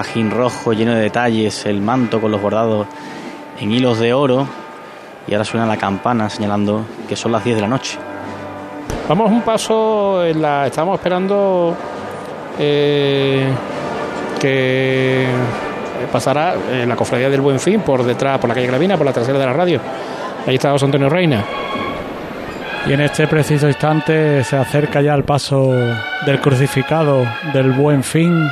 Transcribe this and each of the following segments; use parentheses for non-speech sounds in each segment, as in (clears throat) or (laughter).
pajín rojo lleno de detalles, el manto con los bordados en hilos de oro y ahora suena la campana señalando que son las 10 de la noche. Vamos un paso, en la, estamos esperando eh, que pasará eh, la cofradía del Buen Fin por detrás, por la calle Gravina, por la trasera de la radio. Ahí está José Antonio Reina. Y en este preciso instante se acerca ya el paso del crucificado del Buen Fin,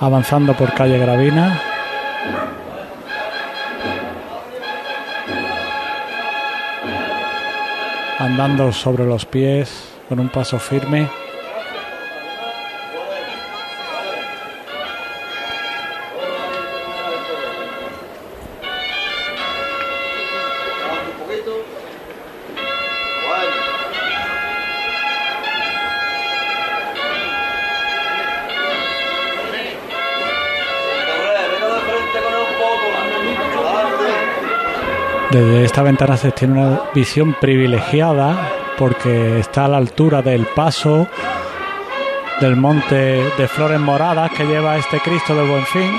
avanzando por calle Gravina. Andando sobre los pies con un paso firme. Desde esta ventana se tiene una visión privilegiada porque está a la altura del paso del monte de flores moradas que lleva este Cristo del Buen Fin.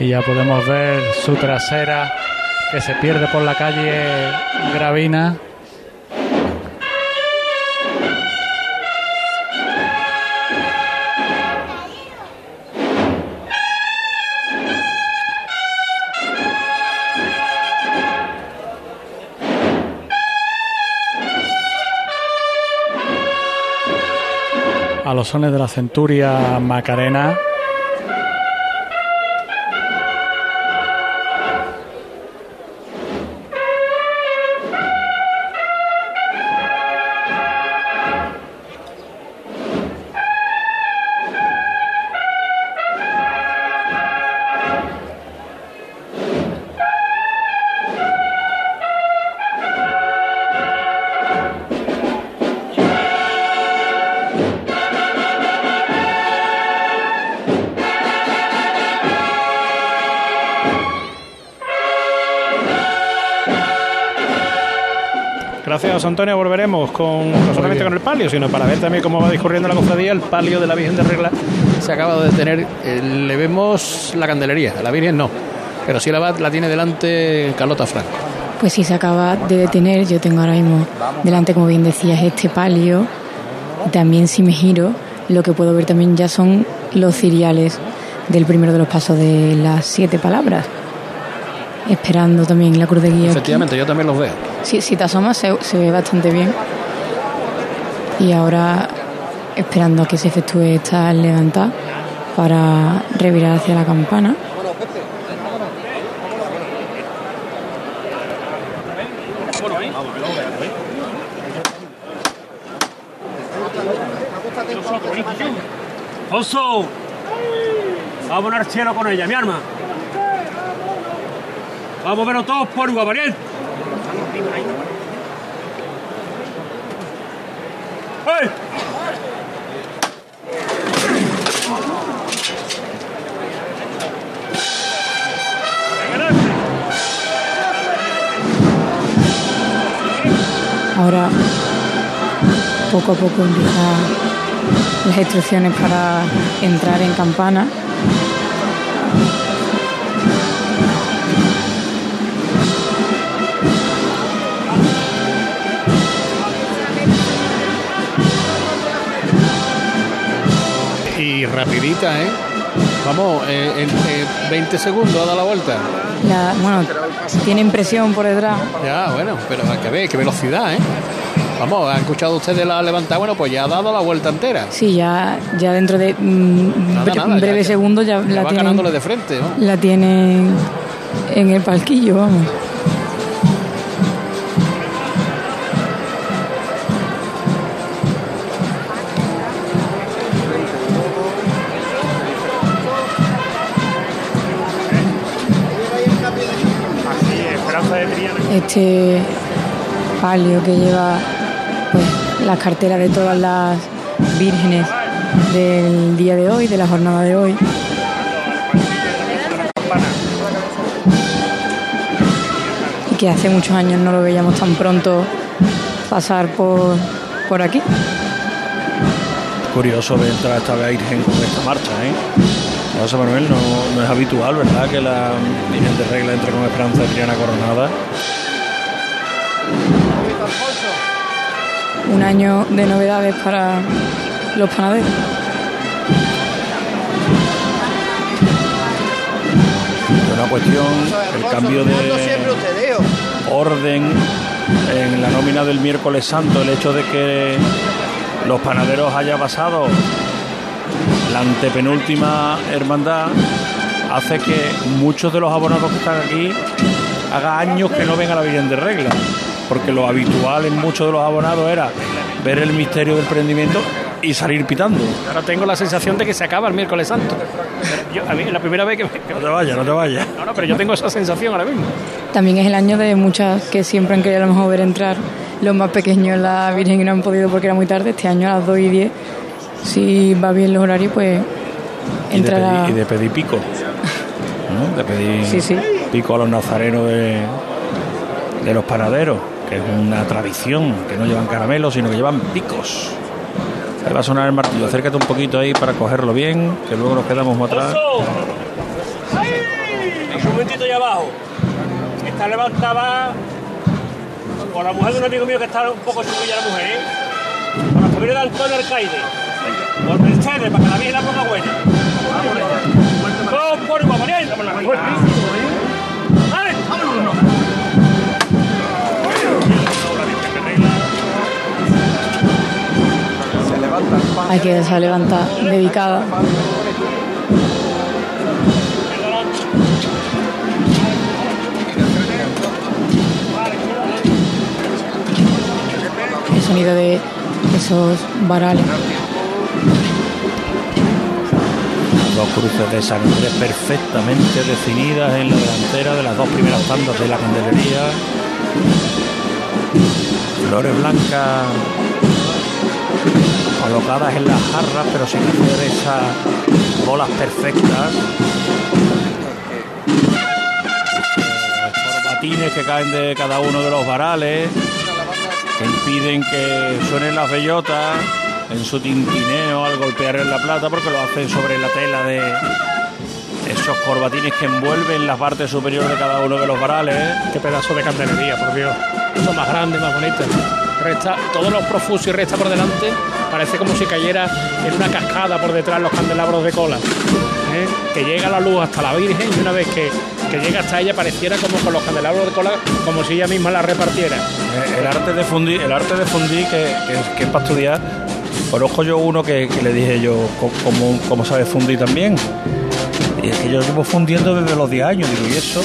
Y ya podemos ver su trasera que se pierde por la calle Gravina. A los sones de la centuria Macarena. José Antonio. Volveremos con, no solamente con el palio, sino para ver también cómo va discurriendo la cofradía. El palio de la Virgen de Regla se acaba de detener. Eh, le vemos la candelería, a la Virgen no, pero sí la, va- la tiene delante Carlota Franco. Pues sí, se acaba de detener. Yo tengo ahora mismo delante, como bien decías, este palio. También si me giro, lo que puedo ver también ya son los ciriales del primero de los pasos de las siete palabras. Esperando también la cruz de guía. aquí. Efectivamente, yo también los veo. Sí, si te asomas se, ve bastante bien. Y ahora esperando a que se efectúe esta levantada para revirar hacia la campana. Oso, vamos a poner cielo con ella, mi arma. Vamos a verlo todos por igual, Ahora poco a poco empiezan las instrucciones para entrar en campana. Y rapidita, ¿eh? Vamos, eh, en eh, 20 segundos ha dado la vuelta. La, bueno, tienen presión por detrás. Ya, bueno, pero hay que ver, qué velocidad, ¿eh? Vamos, ¿han escuchado ustedes la levantada? Bueno, pues ya ha dado la vuelta entera. Sí, ya, ya dentro de mm, Nada, bre- nada, ya- ya- segundos ya, Ya la va tienen, de frente, ¿no? la tienen en el palquillo, vamos. Este palio que lleva pues las carteras de todas las vírgenes del día de hoy, de la jornada de hoy. Y que hace muchos años no lo veíamos tan pronto pasar por, por aquí. Curioso de entrar esta Virgen con esta marcha, ¿eh? José Manuel, no, no es habitual, ¿verdad? Que la Virgen de Regla entre con Esperanza Triana coronada. Un año de novedades para los panaderos. Una cuestión, el cambio de orden en la nómina del miércoles santo, el hecho de que los panaderos haya pasado la antepenúltima hermandad hace que muchos de los abonados que están aquí haga años que no ven a la Virgen de Regla, porque lo habitual en muchos de los abonados era ver el misterio del prendimiento y salir pitando. Ahora tengo la sensación de que se acaba el miércoles santo. Yo, a mí, la primera vez que... No te vayas, no te vayas. No, no, pero yo tengo esa sensación ahora mismo. También es el año de muchas que siempre han querido a lo mejor ver entrar los más pequeños la Virgen y no han podido porque era muy tarde. Este año a las 2 y 10, si va bien los horarios, pues Y de, entrará. pedir, y de pedir pico. ¿no? De pedir Sí, sí. pico a los nazarenos de, de los panaderos, que es una tradición, que no llevan caramelos, sino que llevan picos. Ahí va a sonar el martillo. Acércate un poquito ahí para cogerlo bien, que luego nos quedamos más atrás. Un momentito allá abajo. Está levantada con la mujer de un amigo mío que está un poco chiquilla la mujer, ¿eh? Con la familia de Antonio Alcaide. Por Mercedes, para que la vieja la ponga buena. Vamos por igual, Manuel. Hay que esa levanta dedicada. El sonido de esos varales. Dos cruces de San Andrés perfectamente definidas en la delantera de las dos primeras tandas de la candelería. Flores blancas colocadas en las jarras, pero sin hacer esas bolas perfectas. Corbatines que caen de cada uno de los varales, que impiden que suenen las bellotas en su tintineo al golpear en la plata, porque lo hacen sobre la tela de esos corbatines que envuelven la parte superior de cada uno de los varales. Qué pedazo de candelería, por Dios. Esto más grande, más bonito. Resta, todos los profusos y resta por delante. Parece como si cayera en una cascada por detrás los candelabros de cola. ¿eh? Que llega la luz hasta la Virgen y una vez que, que llega hasta ella pareciera como con los candelabros de cola, como si ella misma la repartiera. Eh, El arte de fundir, el arte de fundir que, que- es para estudiar. Conozco yo uno que, le dije yo cómo, cómo sabe fundir también. Y es que yo llevo fundiendo desde los 10 años, digo, ¿y eso?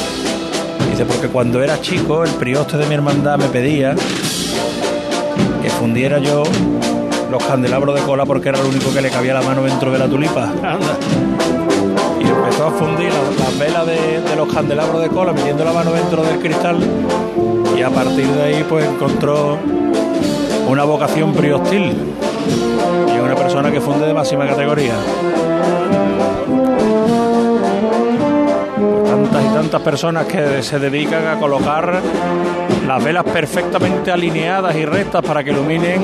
Dice, porque cuando era chico, el prioste de mi hermandad me pedía fundiera yo los candelabros de cola porque era lo único que le cabía la mano dentro de la tulipa. Anda. Y empezó a fundir las, las velas de, de los candelabros de cola, metiendo la mano dentro del cristal. Y a partir de ahí, pues encontró una vocación priostil. Y es una persona que funde de máxima categoría. Tantas y tantas personas que se dedican a colocar las velas perfectamente alineadas y rectas para que iluminen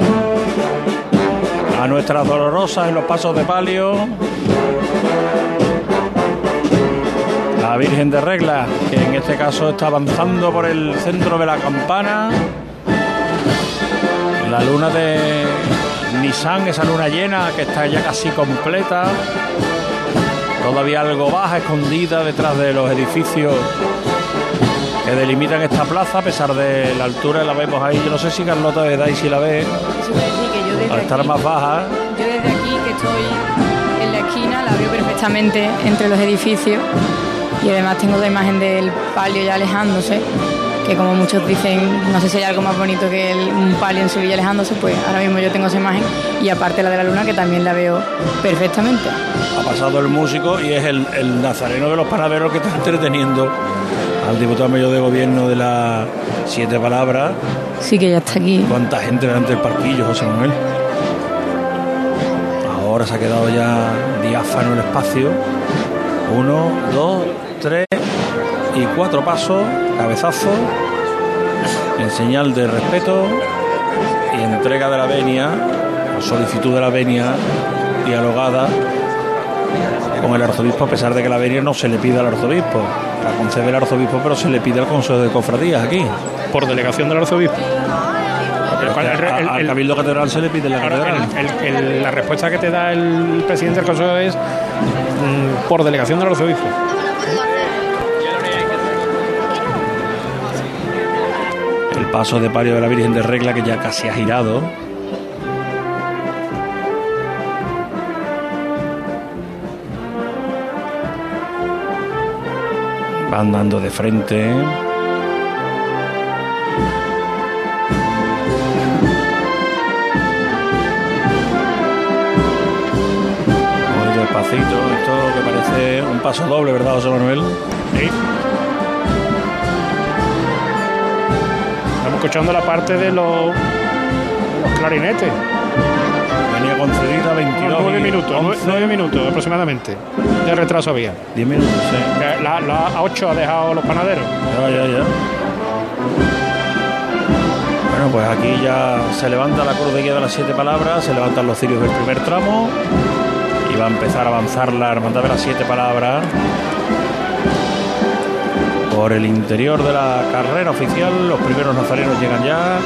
a nuestras dolorosas en los pasos de palio. La Virgen de Regla, que en este caso está avanzando por el centro de la campana. La luna de Nissan, esa luna llena que está ya casi completa. Todavía algo baja, escondida detrás de los edificios que delimitan esta plaza, a pesar de la altura, la vemos ahí. Yo no sé si Carlota de Dai si la ve, Eso iba a decir que yo desde al estar aquí- más baja. Yo desde aquí, que estoy en la esquina, la veo perfectamente entre los edificios y además tengo la imagen del palio ya alejándose, que como muchos dicen, no sé si hay algo más bonito que el- un palio en Sevilla alejándose, pues ahora mismo yo tengo esa imagen y aparte la de la luna que también la veo perfectamente. ha pasado el músico y es el, el nazareno de los panaderos que está entreteniendo al diputado mayor de gobierno de las siete palabras. Sí que ya está aquí. ¿Cuánta gente delante del parquillo, José Manuel? Ahora se ha quedado ya diáfano el espacio. Uno, dos, tres. y cuatro pasos, cabezazo, en señal de respeto y entrega de la venia, solicitud de la venia dialogada con el arzobispo, a pesar de que la venia no se le pide al arzobispo. La concede el arzobispo, pero se le pide al Consejo de Cofradías aquí. Por delegación del arzobispo. al Cabildo Catedral se le pide la catedral. la respuesta que te da el presidente del Consejo es mm, por delegación del arzobispo. El paso de palio de la Virgen de Regla que ya casi ha girado. Andando de frente. Muy despacito, esto que parece un paso doble, ¿verdad, José Manuel? Sí. Estamos escuchando la parte de los, de los clarinetes concedida 22 9 minutos, 9, minutos aproximadamente de retraso había. 10 minutos, sí. La, la, a 8 ha dejado los panaderos. Ya, ya, ya. Bueno, pues aquí ya se levanta la cruz de guía de las siete palabras, se levantan los cirios del primer tramo y va a empezar a avanzar la hermandad de las siete palabras por el interior de la carrera oficial. Los primeros nazarenos llegan ya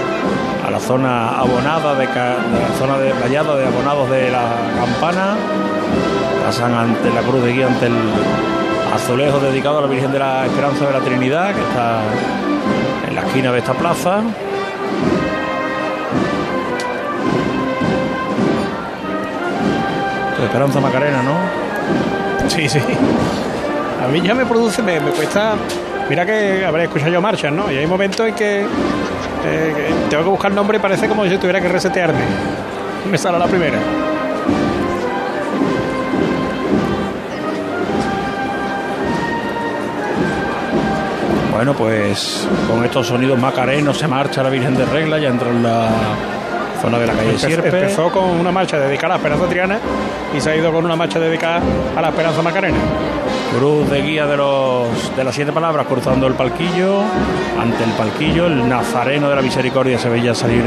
a la zona abonada de, la zona de vallado de abonados de la campana. Pasan ante la cruz de guía, ante el azulejo dedicado a la Virgen de la Esperanza de la Trinidad, que está en la esquina de esta plaza. Esperanza Macarena, ¿no? Sí, sí. A mí ya me produce, me, me cuesta Mira que habré escuchado yo marchas, ¿no? Y hay momentos en que, eh, tengo que buscar nombre y parece como si tuviera que resetearme. Me sale la primera. Bueno, pues con estos sonidos macarenos se marcha la Virgen de Regla, ya entra en la zona de la calle Sierpe. Empezó con una marcha dedicada a la Esperanza Triana y se ha ido con una marcha dedicada a la Esperanza Macarena. Cruz de guía de, los, de las siete palabras cruzando el palquillo. Ante el palquillo, el nazareno de la misericordia se veía salir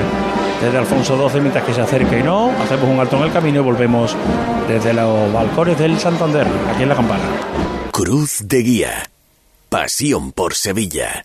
desde Alfonso XII mientras que se acerca y no. Hacemos un alto en el camino y volvemos desde los balcones del Santander, aquí en la campana. Cruz de guía. Pasión por Sevilla.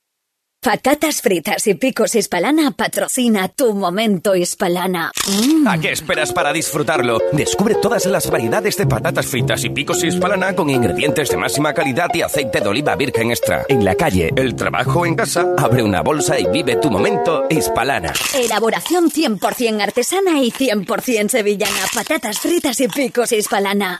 Patatas fritas y picos Hispalana patrocina tu momento Hispalana. Mm. ¿A qué esperas para disfrutarlo? Descubre todas las variedades de patatas fritas y picos Hispalana con ingredientes de máxima calidad y aceite de oliva virgen extra. En la calle, el trabajo en casa, abre una bolsa y vive tu momento Hispalana. Elaboración 100% artesana y 100% sevillana. Patatas fritas y picos Hispalana.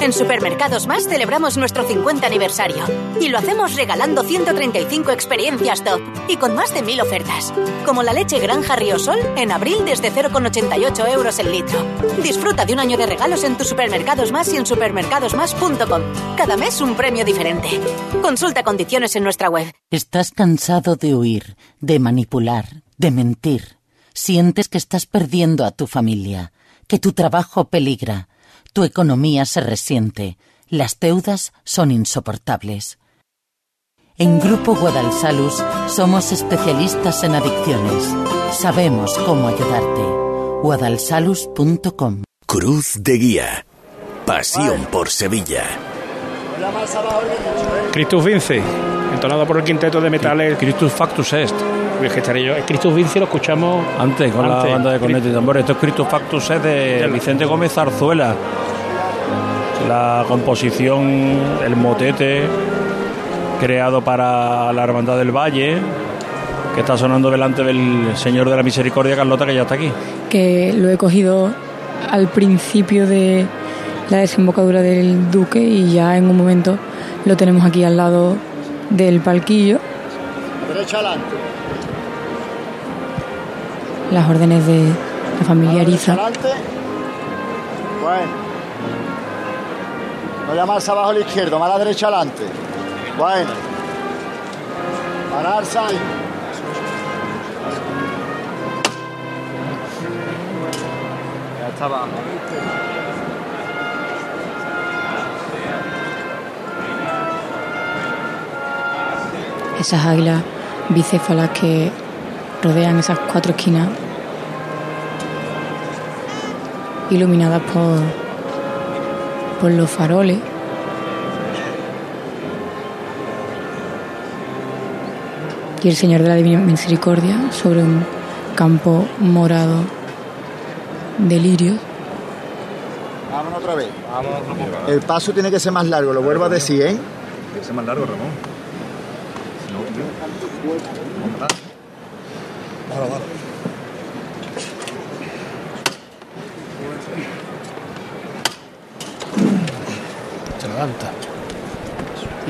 En Supermercados Más celebramos nuestro 50 aniversario y lo hacemos regalando 135 experiencias top y con más de 1000 ofertas, como la leche Granja Ríosol en abril desde 0,88 euros el litro. Disfruta de un año de regalos en tus Supermercados Más y en supermercadosmás.com. Cada mes un premio diferente. Consulta condiciones en nuestra web. ¿Estás cansado de huir, de manipular, de mentir? ¿Sientes que estás perdiendo a tu familia, que tu trabajo peligra? Tu economía se resiente. Las deudas son insoportables. En Grupo Guadalsalus somos especialistas en adicciones. Sabemos cómo ayudarte. guadalsalus.com Cruz de Guía. Pasión por Sevilla. Christus Vince, entonado por el quinteto de metales. Christus Factus Est. El Christus Vince lo escuchamos antes con antes. la banda de cornetas y tambores. Esto es Christus Factus Est de Vicente Gómez Zarzuela. La composición, el motete creado para la Hermandad del Valle, que está sonando delante del Señor de la Misericordia, Carlota, que ya está aquí. que lo he cogido al principio de la desembocadura del Duque y ya en un momento lo tenemos aquí al lado del palquillo. Derecha adelante. Las órdenes de la familia Ariza. Bueno. No llamarse abajo a la izquierda, más a la derecha adelante. Bueno. Pararse ahí. Ya está abajo. Esas águilas bicéfalas que rodean esas cuatro esquinas iluminadas por, por los faroles. Y el Señor de la Divina Misericordia sobre un campo morado de lirios. Vámonos otra vez. El paso tiene que ser más largo, lo vuelvo a decir, ¿eh? Tiene que ser más largo, Ramón. Dale, dale. Se levanta.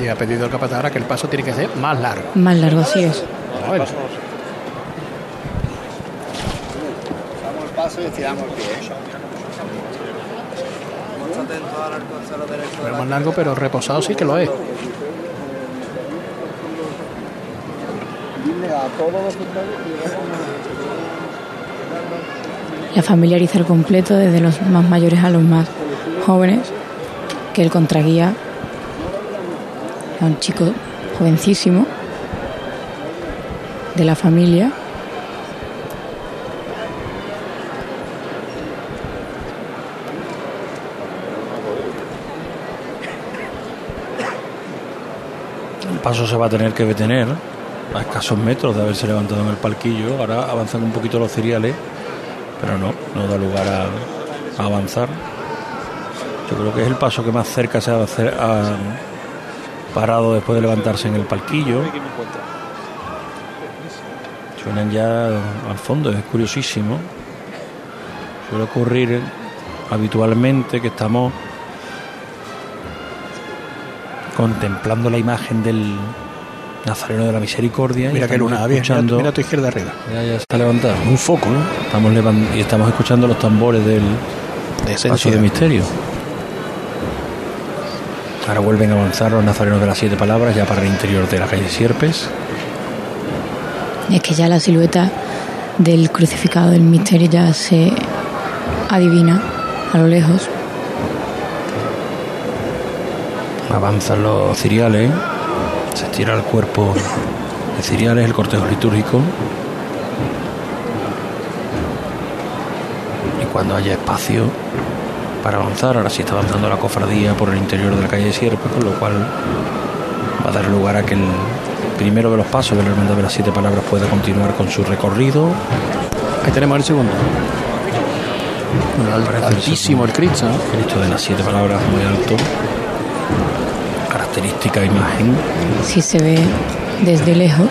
Y ha pedido el capataz ahora que el paso tiene que ser más largo. Más largo, así es. Bueno, Damos el paso y estiramos el pie. pero más largo, pero reposado sí que lo es. La familia Ariza al completo, desde los más mayores a los más jóvenes, que el contraguía a un chico jovencísimo de la familia. El paso se va a tener que detener a escasos metros de haberse levantado en el palquillo. Ahora avanzan un poquito los ciriales, pero no, no da lugar a, avanzar. Yo creo que es el paso que más cerca se ha, ha parado después de levantarse en el palquillo. Suenan ya al fondo, es curiosísimo. Suele ocurrir habitualmente que estamos contemplando la imagen del, Nazareno de la Misericordia. Mira estamos luna, bien, escuchando- mira, mira a tu izquierda arriba. Ya, ya está levantado. Un foco, ¿no? Estamos levan- y estamos escuchando los tambores del Descenso paso de de- misterio. Ahora vuelven a avanzar los nazarenos de las siete palabras ya para el interior de la calle Sierpes. Y es que ya la silueta del crucificado del misterio ya se adivina a lo lejos. Avanzan los ciriales, se estira el cuerpo de ciriales, el cortejo litúrgico. Y cuando haya espacio para avanzar, ahora sí está avanzando la cofradía por el interior de la calle Sierpes, con lo cual va a dar lugar a que el primero de los pasos de la Hermandad de las Siete Palabras pueda continuar con su recorrido. Ahí tenemos el segundo. Bueno, al- altísimo el Cristo. ¿no? Cristo de las Siete Palabras, muy alto. Característica imagen. Si se ve desde lejos,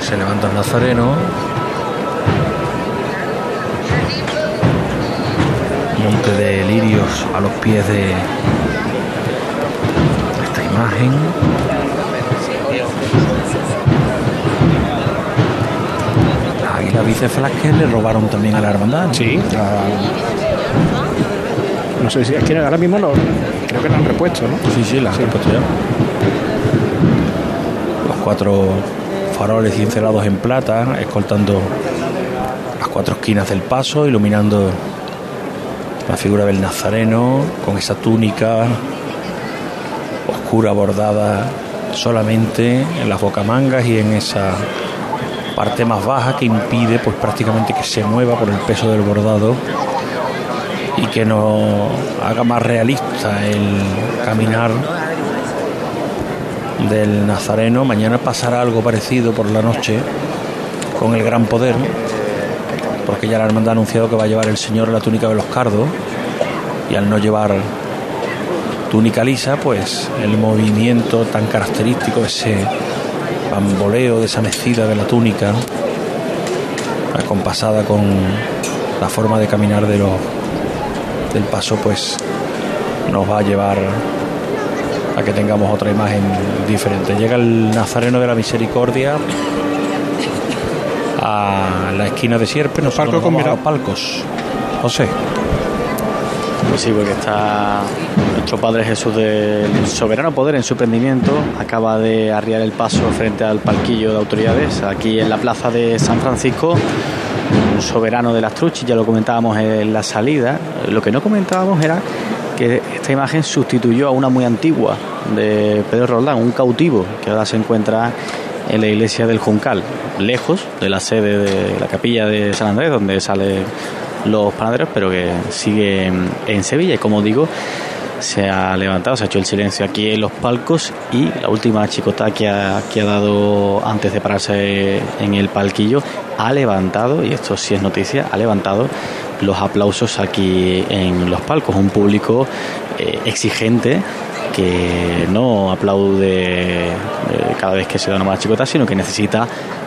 Se levanta el nazareno. Monte de lirios a los pies de esta imagen. Las águilas bícefalas que le robaron también a la hermandad. Sí. No sé si es que ahora mismo lo, creo que lo han repuesto, ¿no? Sí, sí, las han repuesto ya. Los cuatro faroles cincelados en plata, escoltando las cuatro esquinas del paso, iluminando la figura del nazareno con esa túnica oscura bordada solamente en las bocamangas y en esa parte más baja que impide pues prácticamente que se mueva por el peso del bordado que no haga más realista el caminar del Nazareno. Mañana pasará algo parecido por la noche con el gran poder, porque ya la hermandad ha anunciado que va a llevar el Señor la túnica de los cardos y al no llevar túnica lisa, pues el movimiento tan característico, ese bamboleo de esa mecida de la túnica, acompasada con la forma de caminar de los del paso, pues nos va a llevar a que tengamos otra imagen diferente. Llega el Nazareno de la Misericordia a la esquina de Sierpe, nos Palco nos con a palcos. José. Pues sí, porque está nuestro Padre Jesús del soberano poder en su prendimiento. Acaba de arriar el paso frente al palquillo de autoridades aquí en la plaza de San Francisco. Un soberano de las truchis, ya lo comentábamos en la salida. Lo que no comentábamos era que esta imagen sustituyó a una muy antigua de Pedro Roldán, un cautivo que ahora se encuentra en la iglesia del Juncal, lejos de la sede de la capilla de San Andrés, donde salen los panaderos, pero que sigue en- Sevilla. Y como digo, se ha levantado, se ha hecho el silencio aquí en los palcos y la última chicota que ha, que ha dado antes de pararse en el palquillo ha levantado, y esto sí es noticia, ha levantado los aplausos aquí en los palcos. Un público eh, exigente que no aplaude eh, cada vez que se da una mala chicota, sino que necesita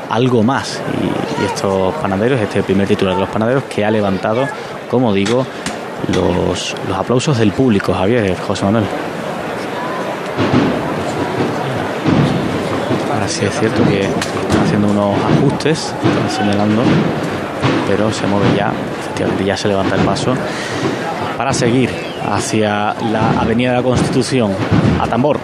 algo más. Y, estos panaderos, este primer titular de los panaderos, que ha levantado, como digo, los, los aplausos del público, Javier, José Manuel. Ahora sí es cierto que haciendo unos ajustes, están señalando, pero se mueve ya, efectivamente ya se levanta el paso para seguir hacia la Avenida de la Constitución, a tambor.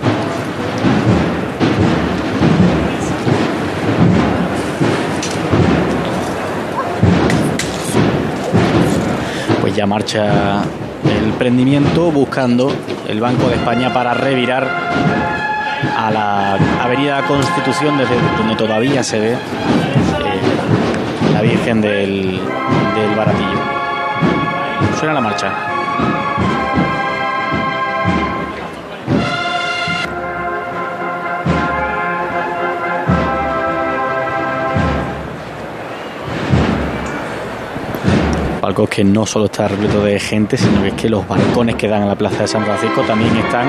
Pues ya marcha el prendimiento buscando el Banco de España para revirar a la Avenida Constitución desde donde todavía se ve eh, la Virgen del, del Baratillo. Suena la marcha. Palcos que no solo está repleto de gente, sino que es que los balcones que dan a la plaza de San Francisco también están,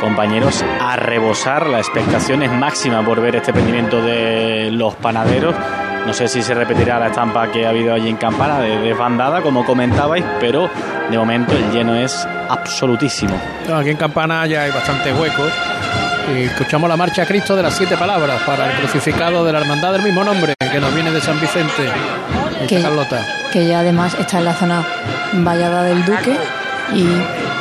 compañeros, a rebosar. La expectación es máxima por ver este prendimiento de los panaderos. No sé si se repetirá la estampa que ha habido allí en Campana de desbandada, como comentabais, pero de momento el lleno es absolutísimo. No, aquí en Campana ya hay bastante hueco Y escuchamos la marcha a Cristo de las siete palabras para el crucificado de la hermandad del mismo nombre que nos viene de San Vicente en Que- Carlota. que ya además está en la zona vallada del Duque y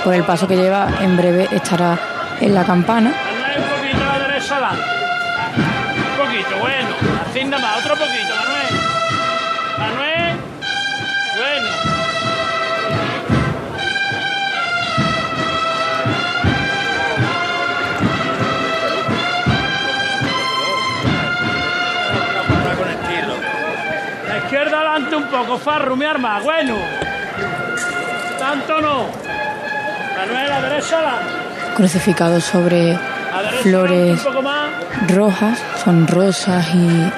por el paso que lleva en breve estará en la campana. Manuel, un poquito a la derecha adelante. Un poquito, bueno. Así más, otro poquito, Manuel. Manuel. Bueno. La izquierda adelante un poco, Farru, mi arma, bueno. Tanto no. Manuel, a la derecha adelante. Crucificado sobre flores rojas, son rosas y,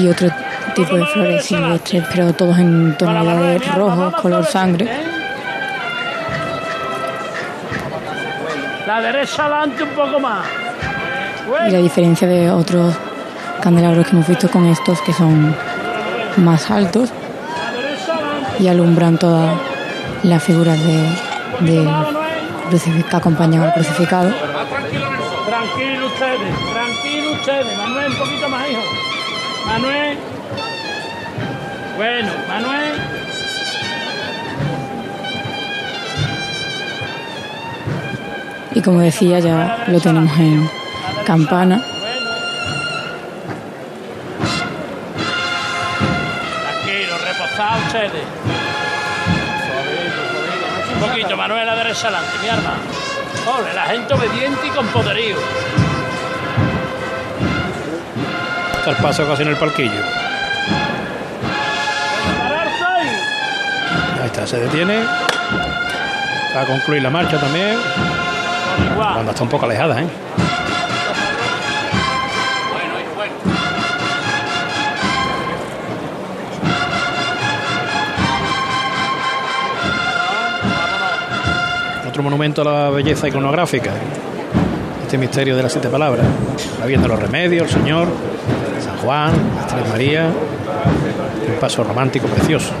y otro tipo de flores silvestres, pero todos en tonalidades rojos, color sangre. La derecha adelante un poco más. Y la diferencia de otros candelabros que hemos visto con estos que son más altos y alumbran todas las figuras de, crucif- que acompañan al crucificado. Tranquilo ustedes, tranquilo ustedes. Manuel, un poquito más, hijo. Manuel. Bueno, Manuel. Y como decía, ya lo tenemos en campana. Tranquilo, reposad ustedes. Un poquito, Manuel, a la derecha adelante, mi arma. Ole, la gente obediente y con poderío. Está el paso casi en el palquillo. Ahí está, se detiene. Va a concluir la marcha también. La banda está un poco alejada, ¿eh? Monumento a la belleza iconográfica. Este misterio de las siete palabras. La Virgen los Remedios, el Señor, San Juan, Tres María. Un paso romántico precioso.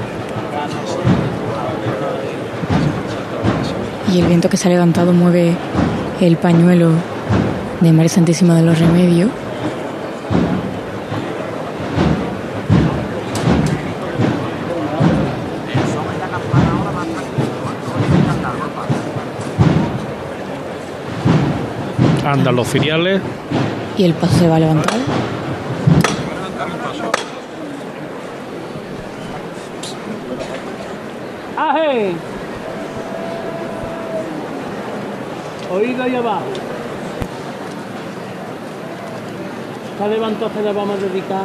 Y el viento que se ha levantado mueve el pañuelo de María Santísima de los Remedios. Andan los filiales. Y el paso se va a levantar. ¡Aje! Oído ahí abajo. Esta levantó se le vamos a dedicar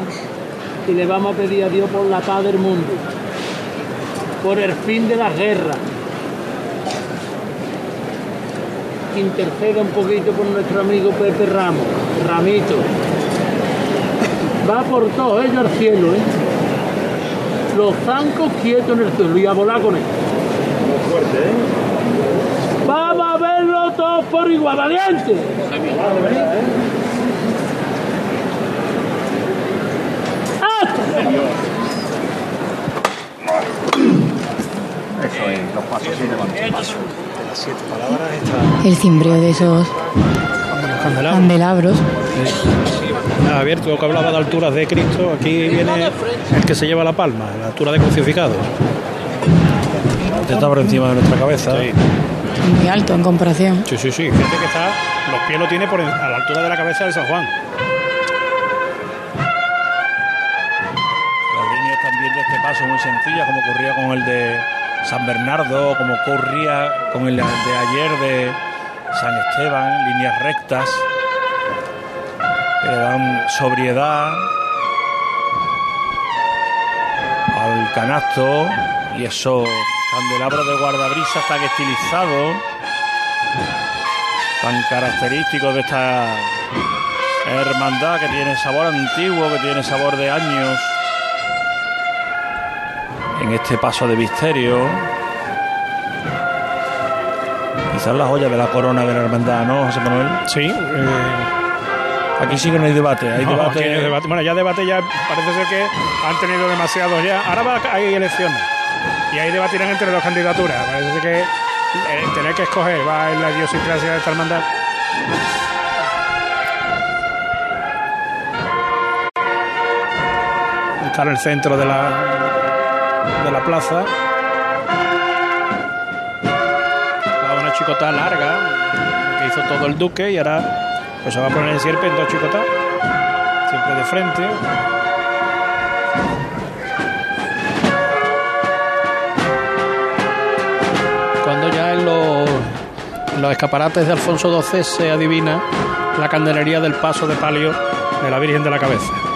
y le vamos a pedir a Dios por la paz del mundo, por el fin de la guerra. Que interceda un poquito por nuestro amigo Pepe Ramos, Ramito. Va por todos ellos al cielo, ¿eh? Los zancos quietos en el suelo y a volar con él. fuerte, ¿eh? Vamos a verlo todos por igual, valiente. Eso es, los pasos sí levantan. Las siete palabras está El cimbreo de esos candelabros. Ah, abierto, lo que hablaba de alturas de Cristo, aquí viene el que se lleva la palma, la altura de crucificado. Está por encima de nuestra cabeza. Muy alto en comparación. Sí, sí, sí. Fíjate que está, los pies lo tiene por en- a la altura de la cabeza de San Juan. Las líneas también de este paso muy sencillas, como ocurría con el de San Bernardo, como ocurría con el de ayer de San Esteban, líneas rectas, que dan sobriedad al canasto y esos candelabros de guardabrisa tan estilizados, tan característicos de esta hermandad que tiene sabor antiguo, que tiene sabor de años en este paso de misterio. Quizás la joya de la corona de la hermandad, ¿no, José Manuel? Sí. Aquí sí que no hay debate. Hay No, debate. aquí no hay debate. Bueno, ya debate ya parece ser que han tenido demasiados ya. Ahora va- hay elecciones y ahí debatirán entre dos candidaturas. Parece que eh, tener que escoger va en la idiosincrasia de esta hermandad. Está en el centro de la, de la plaza. Va una chicota larga que hizo todo el duque y ahora pues se va a poner en sierpe en dos chicotas. Siempre de frente. Cuando ya en los, en los escaparates de Alfonso XII se adivina la candelería del paso de palio de la Virgen de la Cabeza.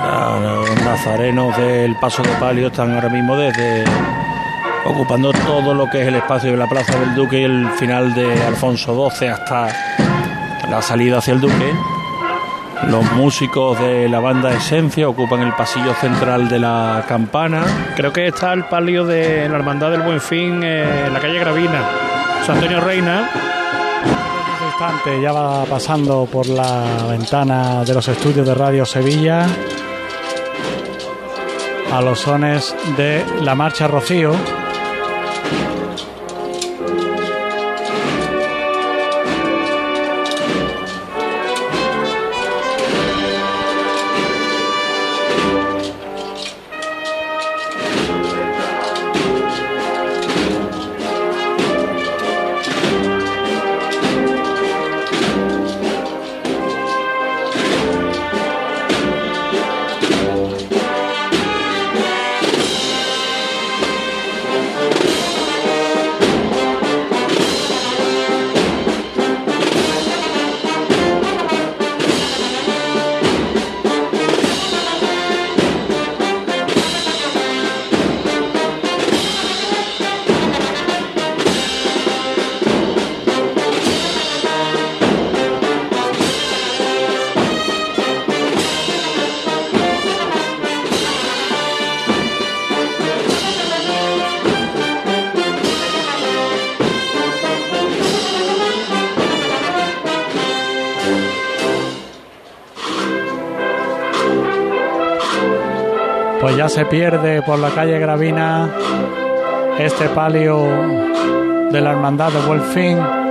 Ah, Los nazarenos del Paso de Palio están ahora mismo desde ocupando todo lo que es el espacio de la Plaza del Duque y el final de Alfonso XII hasta la salida hacia el Duque. Los músicos de la banda Esencia ocupan el pasillo central de la campana. Creo que está el palio de la Hermandad del Buen Fin eh, en la calle Gravina. San Antonio Reina. Ya va pasando por la ventana de los estudios de Radio Sevilla a los sones de la marcha Rocío. Ya se pierde por la calle Gravina este palio de la Hermandad de Buen Fin.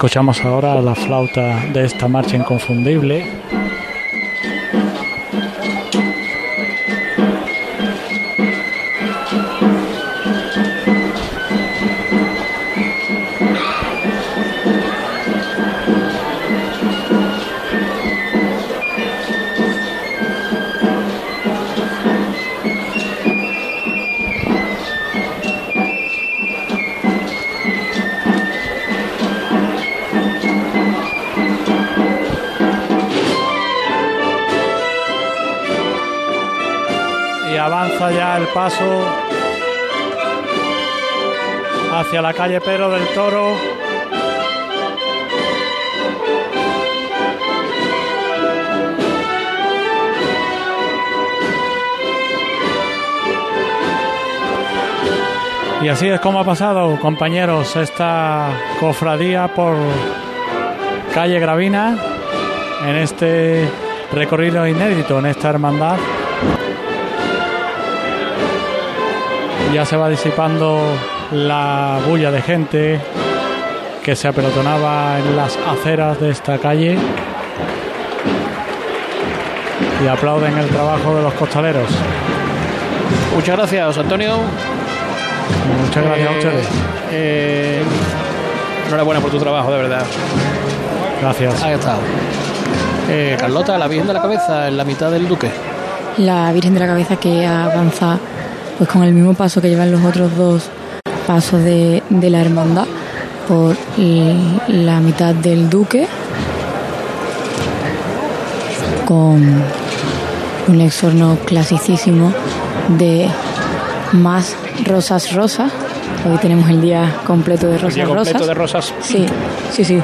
Escuchamos ahora la flauta de esta marcha inconfundible. Ya el paso hacia la calle Pedro del Toro. Y así es como ha pasado, compañeros, esta cofradía por calle Gravina en este recorrido inédito, en esta hermandad. Ya se va disipando la bulla de gente que se apelotonaba en las aceras de esta calle y aplauden el trabajo de los costaleros. Muchas gracias, Antonio. Muchas gracias a Eh, ustedes. eh, enhorabuena por tu trabajo, de verdad. Gracias. Ahí está. Eh, Carlota, la Virgen de la Cabeza, en la mitad del Duque. la Virgen de la Cabeza que avanza pues con el mismo paso que llevan los otros dos pasos de, de la hermandad por la mitad del duque con un exorno clasicísimo de más rosas rosas. Hoy tenemos el día completo de El rosas día completo rosas. de rosas. Sí, sí, sí.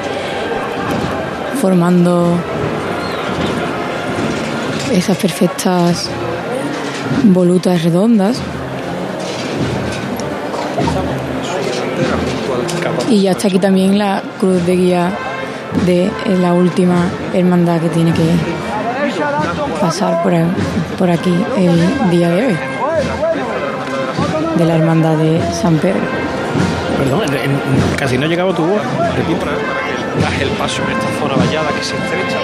Formando esas perfectas volutas redondas. Y ya está aquí también la cruz de guía de la última hermandad que tiene que pasar por, por aquí el día de hoy. De la hermandad de San Pedro. Perdón, en- en- casi no llegaba tu voz. Repito. Das el paso en esta zona vallada que se estrecha.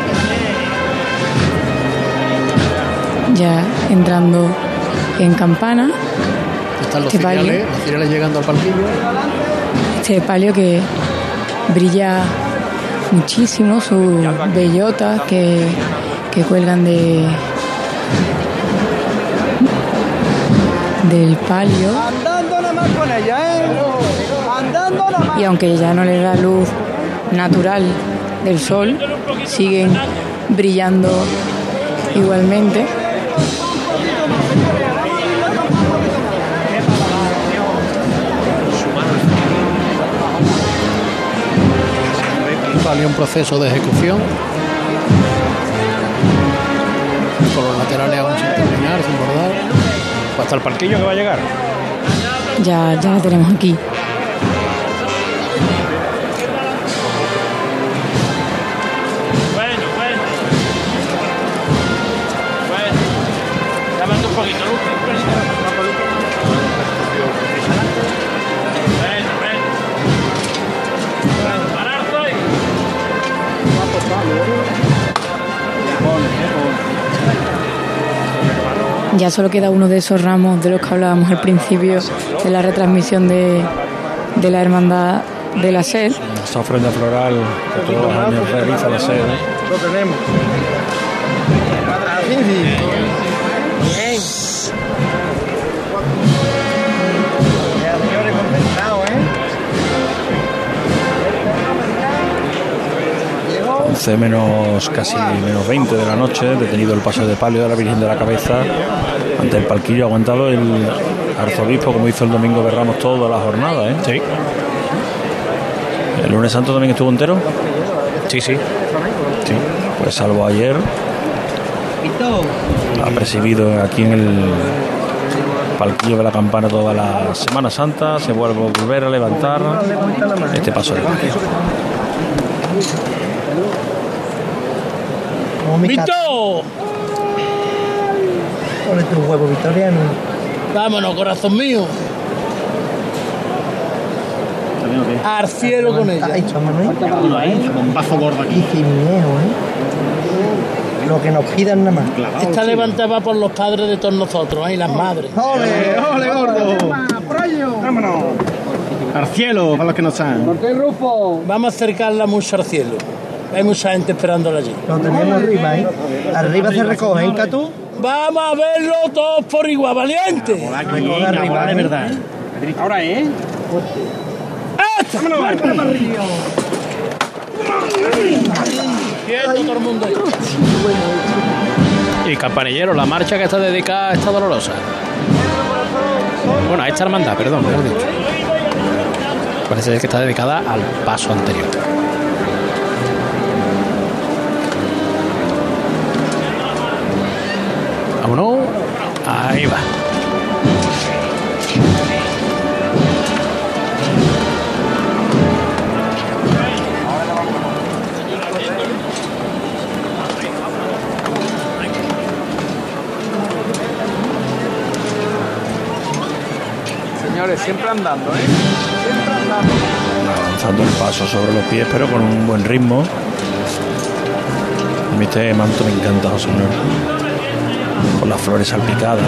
Ya entrando en campana. Están los cereales, los cereales llegando al palquillo. Este palio que brilla muchísimo, sus bellotas que, que cuelgan de del palio ¿eh? Y aunque ya no le da luz natural del sol, siguen brillando igualmente. Salió un proceso de ejecución. Con los laterales aún sin terminar, sin bordar. Hasta el palquillo que va a llegar. Ya, ya la tenemos aquí. Ya solo queda uno de esos ramos de los que hablábamos al principio de la retransmisión de, de la hermandad de la sed. Esta ofrenda floral que todos los años realiza la sede. Lo tenemos. 11 menos casi menos 20 de la noche, detenido el paso de palio de la Virgen de la Cabeza ante el palquillo, aguantado el arzobispo, como hizo el domingo de Ramos toda la jornada. ¿eh? Sí. ¿El lunes santo también estuvo entero? Sí, sí. Sí, pues salvo ayer, ha presidido aquí en el palquillo de la campana toda la Semana Santa, se vuelve a volver a levantar este paso de palio. ¡Vito! Ponete un huevo victoriano. Vámonos, corazón mío. Al cielo con ella. Ay, chama, ¿no? Un bazo gordo aquí. Qué miedo, ¿eh? Lo que nos pidan nada más. Esta levantada por los padres de todos nosotros, ¿eh? y las madres. ¡Ole, ole, gordo! Vámonos. Al cielo, para los que no saben. Vamos a acercarla mucho al cielo. Hay mucha gente esperándola allí. Lo tenemos arriba, ¿eh? Arriba se recoge, ¿eh, Catú? Vamos a verlo todos por igual, valiente. Recoge arriba, de verdad. Ahora, ¿eh? ¡Vámonos! Quieto todo el mundo. Y campanillero, la marcha que está dedicada a esta dolorosa. Bueno, a esta hermandad, perdón, mejor dicho. Parece que está dedicada al paso anterior. Ahí va. Señores, siempre andando, ¿eh? Siempre andando. avanzando el paso sobre los pies, pero con un buen ritmo. A mí este manto me encanta, José Manuel. Con las flores salpicadas.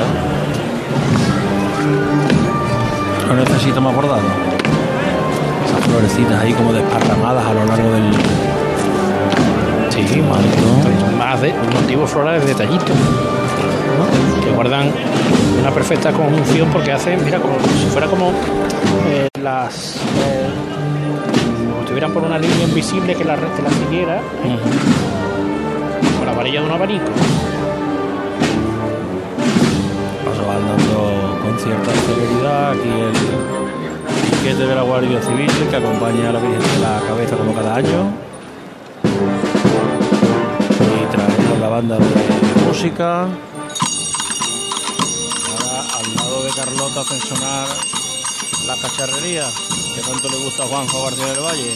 No necesita más bordado. Esas florecitas ahí como desparramadas a lo largo del. Sí, manto. Más de motivos florales de detallito. que guardan una perfecta conjunción porque hacen, mira, como si fuera como eh, las. Eh, como estuvieran por una línea invisible que la, que la siguiera, ¿eh? con la varilla de un abanico. Andando con cierta celeridad. Aquí el piquete de la Guardia Civil que acompaña a la Virgen de la Cabeza como cada año. Y traemos la banda de música. Ahora al lado de Carlota hacen sonar la cacharrería, que tanto le gusta a Juanjo García del Valle.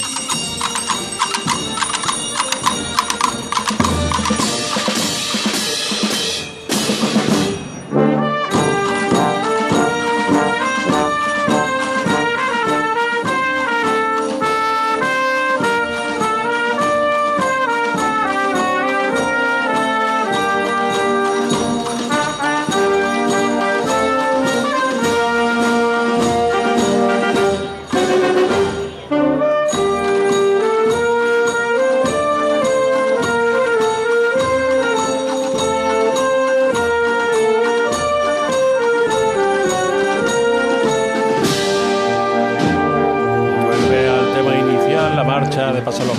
De Paso los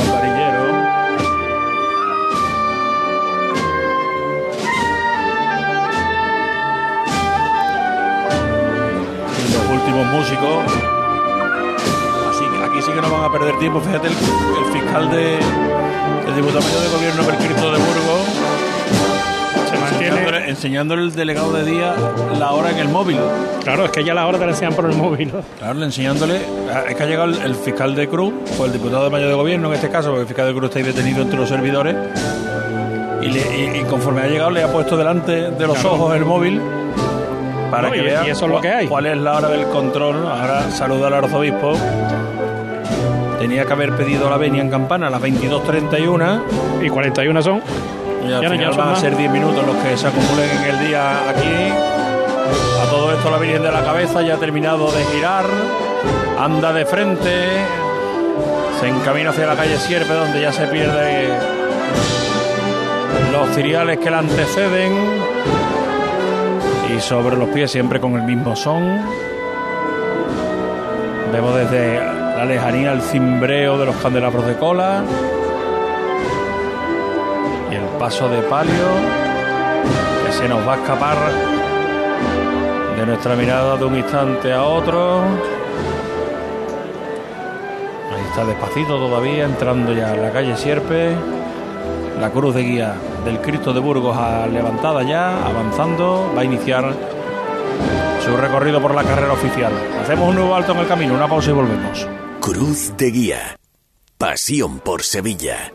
los últimos músicos. Así que aquí sí que no van a perder tiempo. Fíjate, el, fiscal de, el diputado de gobierno del de Burgos. Enseñándole, enseñándole el delegado de día la hora en el móvil. Claro, es que ya la hora te la enseñan por el móvil. ¿no? Claro, enseñándole. Es que ha llegado el, el fiscal de Cruz, o el diputado de mayor de gobierno en este caso, porque el fiscal de Cruz está ahí detenido entre los servidores. Y, le- y- y conforme ha llegado, le ha puesto delante de los Claro. ojos el móvil para No, que y- vea y eso es lo que hay. cuál es la hora del control. Ahora saluda al arzobispo. Tenía que haber pedido la venia en campana a las 22.31. Y 41 son. Y al Ya no, ya van a ser 10 minutos los que se acumulen en el día aquí. A todo esto la Virgen de la Cabeza ya ha terminado de girar. Anda de frente. Se encamina hacia la calle Sierpe donde ya se pierde los ciriales que la anteceden. Y sobre los pies siempre con el mismo son. Vemos desde la lejanía el cimbreo de los candelabros de cola paso de palio que se nos va a escapar de nuestra mirada de un instante a otro. Ahí está despacito todavía, entrando ya en la calle Sierpe. La cruz de guía del Cristo de Burgos ha levantada ya, avanzando, va a iniciar su recorrido por la carrera oficial. Hacemos un nuevo alto en el camino, una pausa y volvemos. Cruz de Guía. Pasión por Sevilla.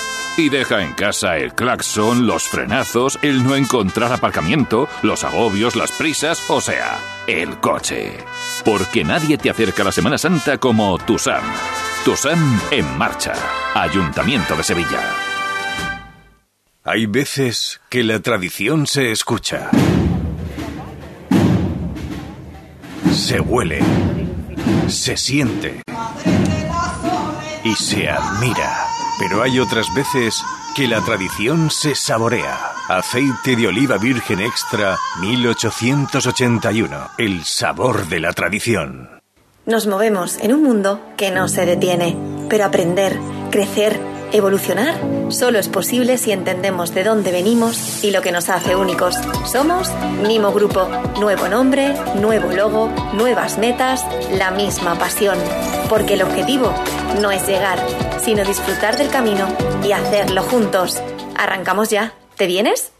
y deja en casa el claxon, los frenazos, el no encontrar aparcamiento, los agobios, las prisas, o sea, el coche. Porque nadie te acerca a la Semana Santa como Tusam. Tusam en marcha. Ayuntamiento de Sevilla. Hay veces que la tradición se escucha. Se huele. Se siente. Y se admira. Pero hay otras veces que la tradición se saborea. Aceite de oliva virgen extra 1881. El sabor de la tradición. Nos movemos en un mundo que no se detiene, pero aprender, crecer, evolucionar solo es posible si entendemos de dónde venimos y lo que nos hace únicos. Somos Nimo Grupo. Nuevo nombre, nuevo logo, nuevas metas, la misma pasión. Porque el objetivo no es llegar, sino disfrutar del camino y hacerlo juntos. Arrancamos ya. ¿Te vienes?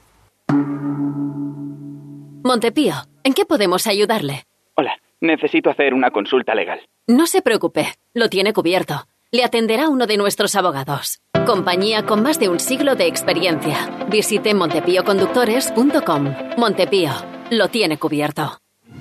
Montepío, ¿en qué podemos ayudarle? Hola, necesito hacer una consulta legal. No se preocupe, lo tiene cubierto. Le atenderá uno de nuestros abogados. Compañía con más de un siglo de experiencia. Visite montepíoconductores.com. Montepío, lo tiene cubierto.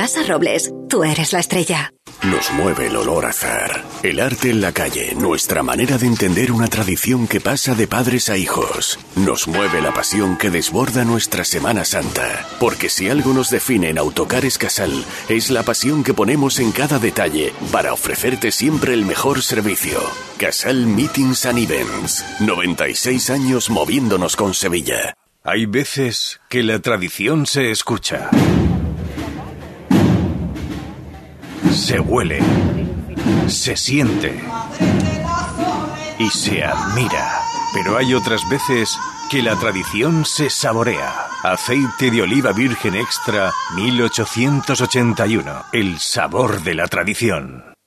Casa Robles, tú eres la estrella. Nos mueve el olor a azar. El arte en la calle, nuestra manera de entender una tradición que pasa de padres a hijos. Nos mueve la pasión que desborda nuestra Semana Santa. Porque si algo nos define en Autocares Casal, es la pasión que ponemos en cada detalle para ofrecerte siempre el mejor servicio. Casal Meetings and Events. 96 años moviéndonos con Sevilla. Hay veces que la tradición se escucha. Se huele, se siente y se admira. Pero hay otras veces que la tradición se saborea. Aceite de oliva virgen extra 1881. El sabor de la tradición.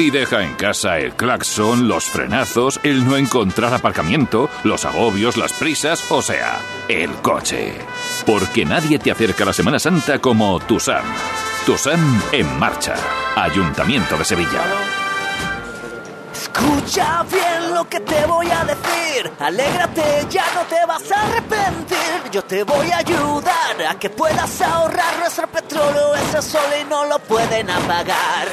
Y deja en casa el claxon, los frenazos, el no encontrar aparcamiento, los agobios, las prisas, o sea, el coche. Porque nadie te acerca a la Semana Santa como Tusam. Tusam en marcha. Ayuntamiento de Sevilla. Escucha bien lo que te voy a decir. Alégrate, ya no te vas a arrepentir. Yo te voy a ayudar a que puedas ahorrar nuestro petróleo. Ese sol y no lo pueden apagar.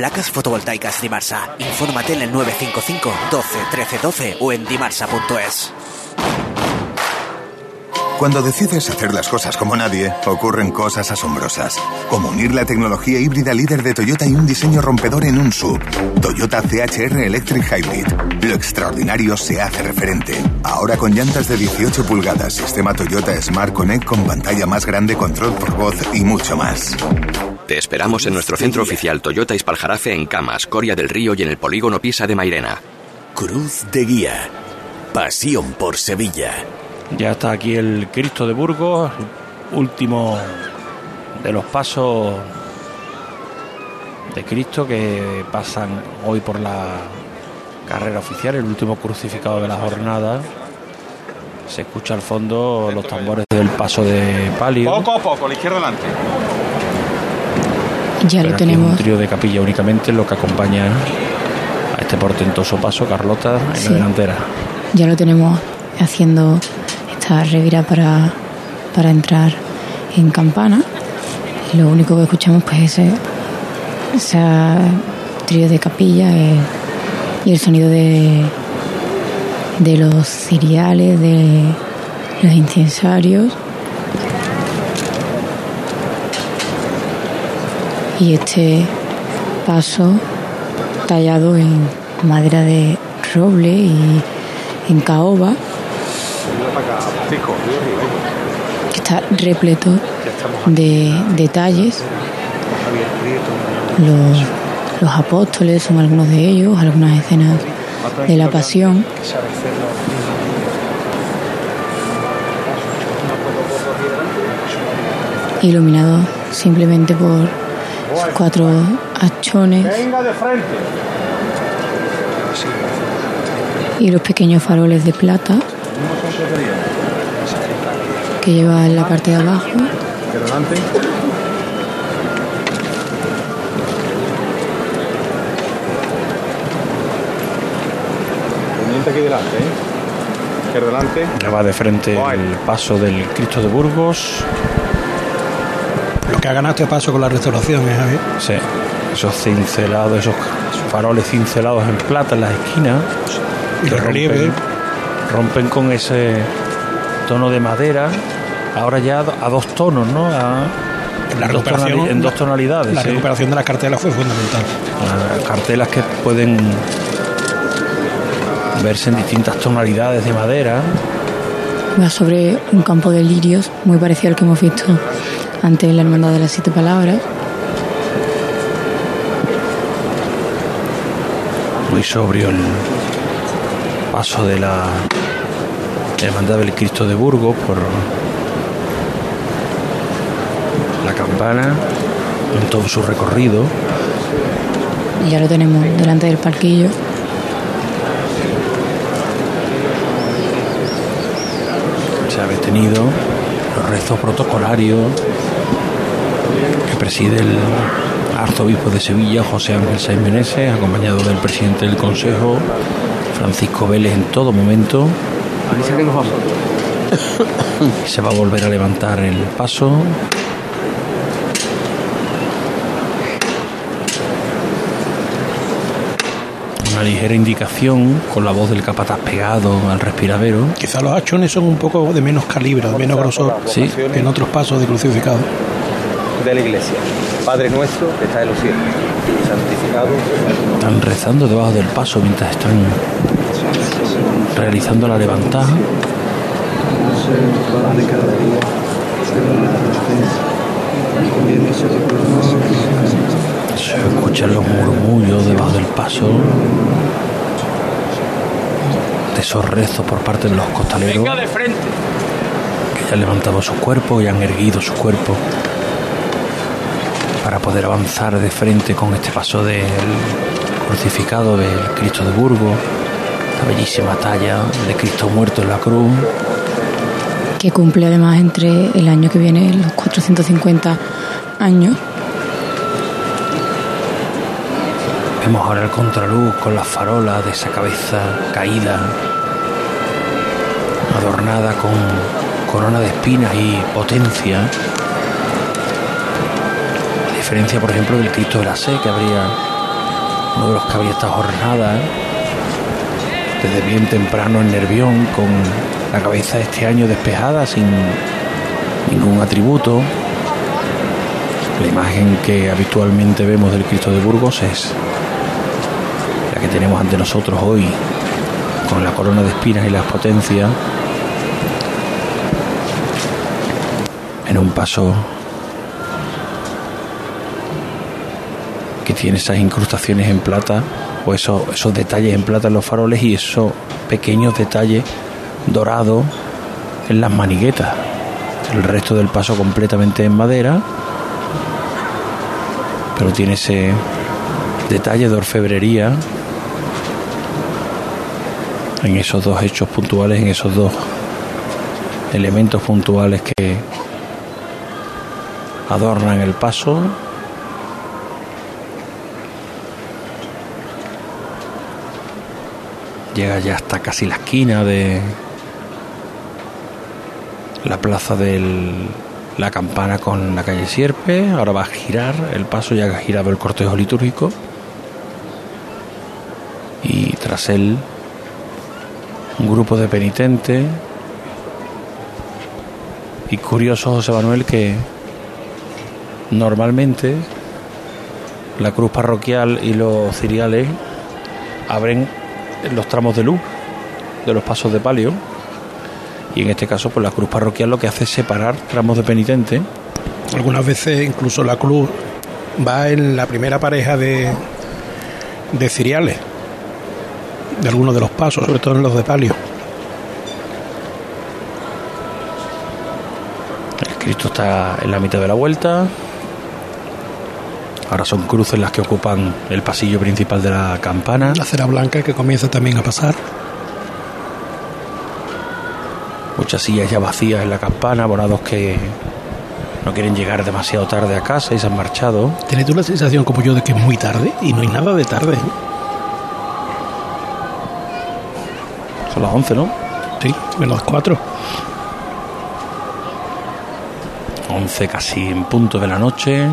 Placas fotovoltaicas Dimarsa. Infórmate en el 955 12 13 12 o en dimarsa.es. Cuando decides hacer las cosas como nadie, ocurren cosas asombrosas. Como unir la tecnología híbrida líder de Toyota y un diseño rompedor en un sub. Toyota CHR Electric Hybrid. Lo extraordinario se hace referente. Ahora con llantas de 18 pulgadas, sistema Toyota Smart Connect con pantalla más grande, control por voz y mucho más. Te esperamos en nuestro centro oficial Toyota Ispaljarafe en Camas, Coria del Río y en el polígono Pisa de Mairena. Cruz de Guía. Pasión por Sevilla. Ya está aquí el Cristo de Burgos, último de los pasos de Cristo que pasan hoy por la carrera oficial, el último crucificado de la jornada. Se escucha al fondo los tambores del paso de palio. Poco a poco, la izquierda adelante. Ya lo Pero aquí tenemos. Un trío de capilla únicamente lo que acompaña a este portentoso paso, Carlota en Sí. la delantera. Ya lo tenemos haciendo esta revira para, para entrar en campana. Y lo único que escuchamos pues es ese, trío de capilla eh, y el sonido de, de los ciriales, de los incensarios. Y este paso tallado en madera de roble y en caoba, que está repleto de detalles. Los, los apóstoles son algunos de ellos, algunas escenas de la pasión. Iluminado simplemente por cuatro hachones Venga de frente. y los pequeños faroles de plata que lleva en la parte de abajo. Aquí delante, ¿eh? Ya va de frente el paso del Cristo de Burgos. Que ha ganado este paso con la restauración, ¿eh, Javier? Sí, esos cincelados, esos faroles cincelados en plata en las esquinas. Y los relieves. Rompen, rompen con ese tono de madera. Ahora ya a dos tonos, ¿no? A- La en dos recuperación- tonali- en dos tonalidades. La sí. recuperación de las cartelas fue fundamental. Ah, cartelas que pueden verse en distintas tonalidades de madera. Va sobre un campo de lirios muy parecido al que hemos visto antes en la Hermandad de las Siete Palabras. muy sobrio el paso de la Hermandad del Cristo de Burgos por la campana en todo su recorrido. Y ya lo tenemos delante del parquillo. Se ha detenido los rezos protocolarios que preside el arzobispo de Sevilla, José Ángel Sáenz Meneses, acompañado del presidente del Consejo, Francisco Vélez en todo momento. (coughs) Se va a volver a levantar el paso. Una ligera indicación con la voz del capataz pegado al respiradero. Quizás los hachones son un poco de menos calibre, de menos grosor Sí. que en otros pasos de crucificado. de la iglesia. Padre nuestro que está en los cielos, santificado. Están rezando debajo del paso mientras están realizando la levantada. Se escuchan los murmullos debajo del paso. De esos rezos por parte de los costaleros Venga de frente. que ya han levantado su cuerpo y han erguido su cuerpo para poder avanzar de frente con este paso del crucificado del Cristo de Burgos, la bellísima talla de Cristo muerto en la cruz. Que cumple además entre el año que viene los 450 años. Vemos ahora el contraluz con las farolas de esa cabeza caída, adornada con corona de espinas y potencia. A diferencia, por ejemplo, del Cristo de la Sé, que habría uno de los que habría jornada, desde bien temprano en Nervión, con la cabeza este año despejada, sin ningún atributo. La imagen que habitualmente vemos del Cristo de Burgos es la que tenemos ante nosotros hoy, con la corona de espinas y las potencias, en un paso que tiene esas incrustaciones en plata, o esos, esos detalles en plata en los faroles y esos pequeños detalles dorados en las maniguetas. El resto del paso completamente en madera, pero tiene ese detalle de orfebrería en esos dos hechos puntuales, en esos dos elementos puntuales que adornan el paso. Llega ya hasta casi la esquina de la plaza de la campana con la calle Sierpe. Ahora va a girar el paso, ya ha girado el cortejo litúrgico. Y tras él, un grupo de penitentes. Y curioso, José Manuel, que normalmente la cruz parroquial y los ciriales abren los tramos de luz de los pasos de palio y en este caso pues la cruz parroquial lo que hace es separar tramos de penitente algunas veces incluso la cruz va en la primera pareja de de ciriales de algunos de los pasos sobre todo en los de palio el Cristo está en la mitad de la vuelta Ahora son cruces las que ocupan el pasillo principal de la campana. La cera blanca que comienza también a pasar. Muchas sillas ya vacías en la campana, abonados que no quieren llegar demasiado tarde a casa y se han marchado. ¿Tienes tú la sensación como yo de que es muy tarde? Y no hay nada de tarde. Son las 11, ¿no? Sí, menos las 4. 11 casi en punto de la noche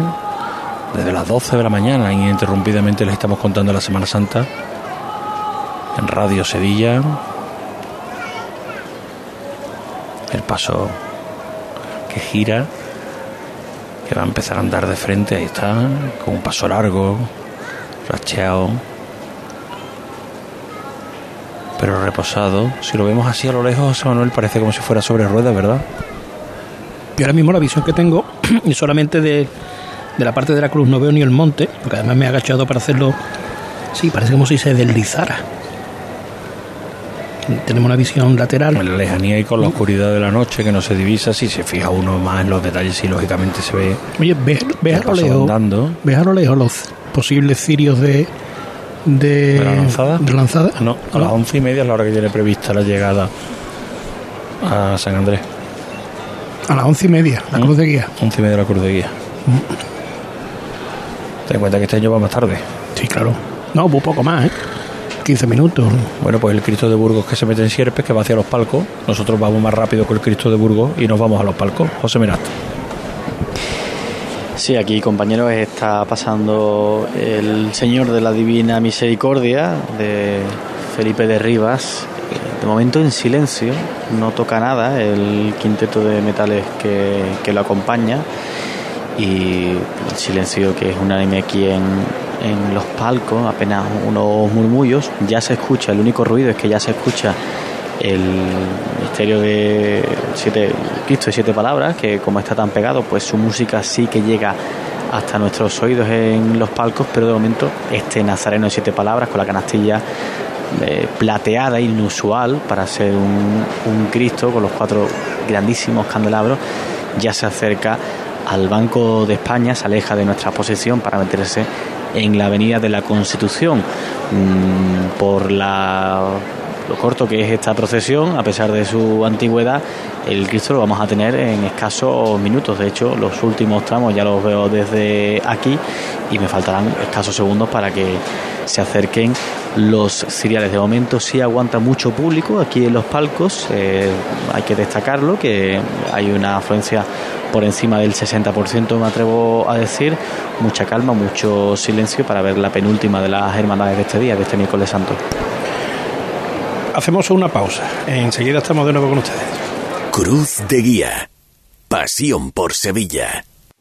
desde las 12 de la mañana ininterrumpidamente les estamos contando la Semana Santa en Radio Sevilla. El paso que gira, que va a empezar a andar de frente, ahí está, con un paso largo, racheado, pero reposado. Si lo vemos así a lo lejos, Manuel parece como si fuera sobre ruedas, ¿verdad? Y ahora mismo la visión que tengo, (clears throat) y solamente de de la parte de la cruz no veo ni el monte, porque además me he agachado para hacerlo. Sí, parece como si se deslizara. Tenemos una visión lateral. En la lejanía y con la oscuridad de la noche que no se divisa, si se fija uno más en los detalles, y lógicamente se ve. Oye, ves, ves a lo lejos. ¿Ves a lo lejos los posibles cirios de. de, ¿De la lanzada? ¿De lanzada? No, a las once y media es la hora que tiene prevista la llegada a San Andrés. A las once y media, la cruz de guía. Once y media la cruz de guía. Ten en cuenta que este año va más tarde. Sí, claro. No, un poco más, ¿eh? 15 minutos. Bueno, pues el Cristo de Burgos que se mete en Sierpes, que va hacia los palcos. Nosotros vamos más rápido que el Cristo de Burgos y nos vamos a los palcos. José Merat. Sí, aquí, compañeros, está pasando el Señor de la Divina Misericordia de Felipe de Rivas. De momento en silencio, no toca nada el quinteto de metales que, que lo acompaña y el silencio que es unánime aquí en, en los palcos, apenas unos murmullos, ya se escucha, el único ruido es que ya se escucha el misterio de siete, Cristo de siete palabras, que como está tan pegado, pues su música sí que llega hasta nuestros oídos en los palcos, pero de momento este Nazareno de siete palabras con la canastilla eh, plateada, inusual para ser un, un Cristo con los cuatro grandísimos candelabros, ya se acerca al Banco de España, se aleja de nuestra posesión para meterse en la Avenida de la Constitución. Mm, por la, lo corto que es esta procesión, a pesar de su antigüedad, el Cristo lo vamos a tener en escasos minutos. De hecho, los últimos tramos ya los veo desde aquí y me faltarán escasos segundos para que se acerquen los ciriales. De momento sí aguanta mucho público aquí en los palcos. Eh, hay que destacarlo, que hay una afluencia por encima del 60%, me atrevo a decir. Mucha calma, mucho silencio para ver la penúltima de las hermandades de este día, de este miércoles santo. Hacemos una pausa. Enseguida estamos de nuevo con ustedes. Cruz de Guía. Pasión por Sevilla.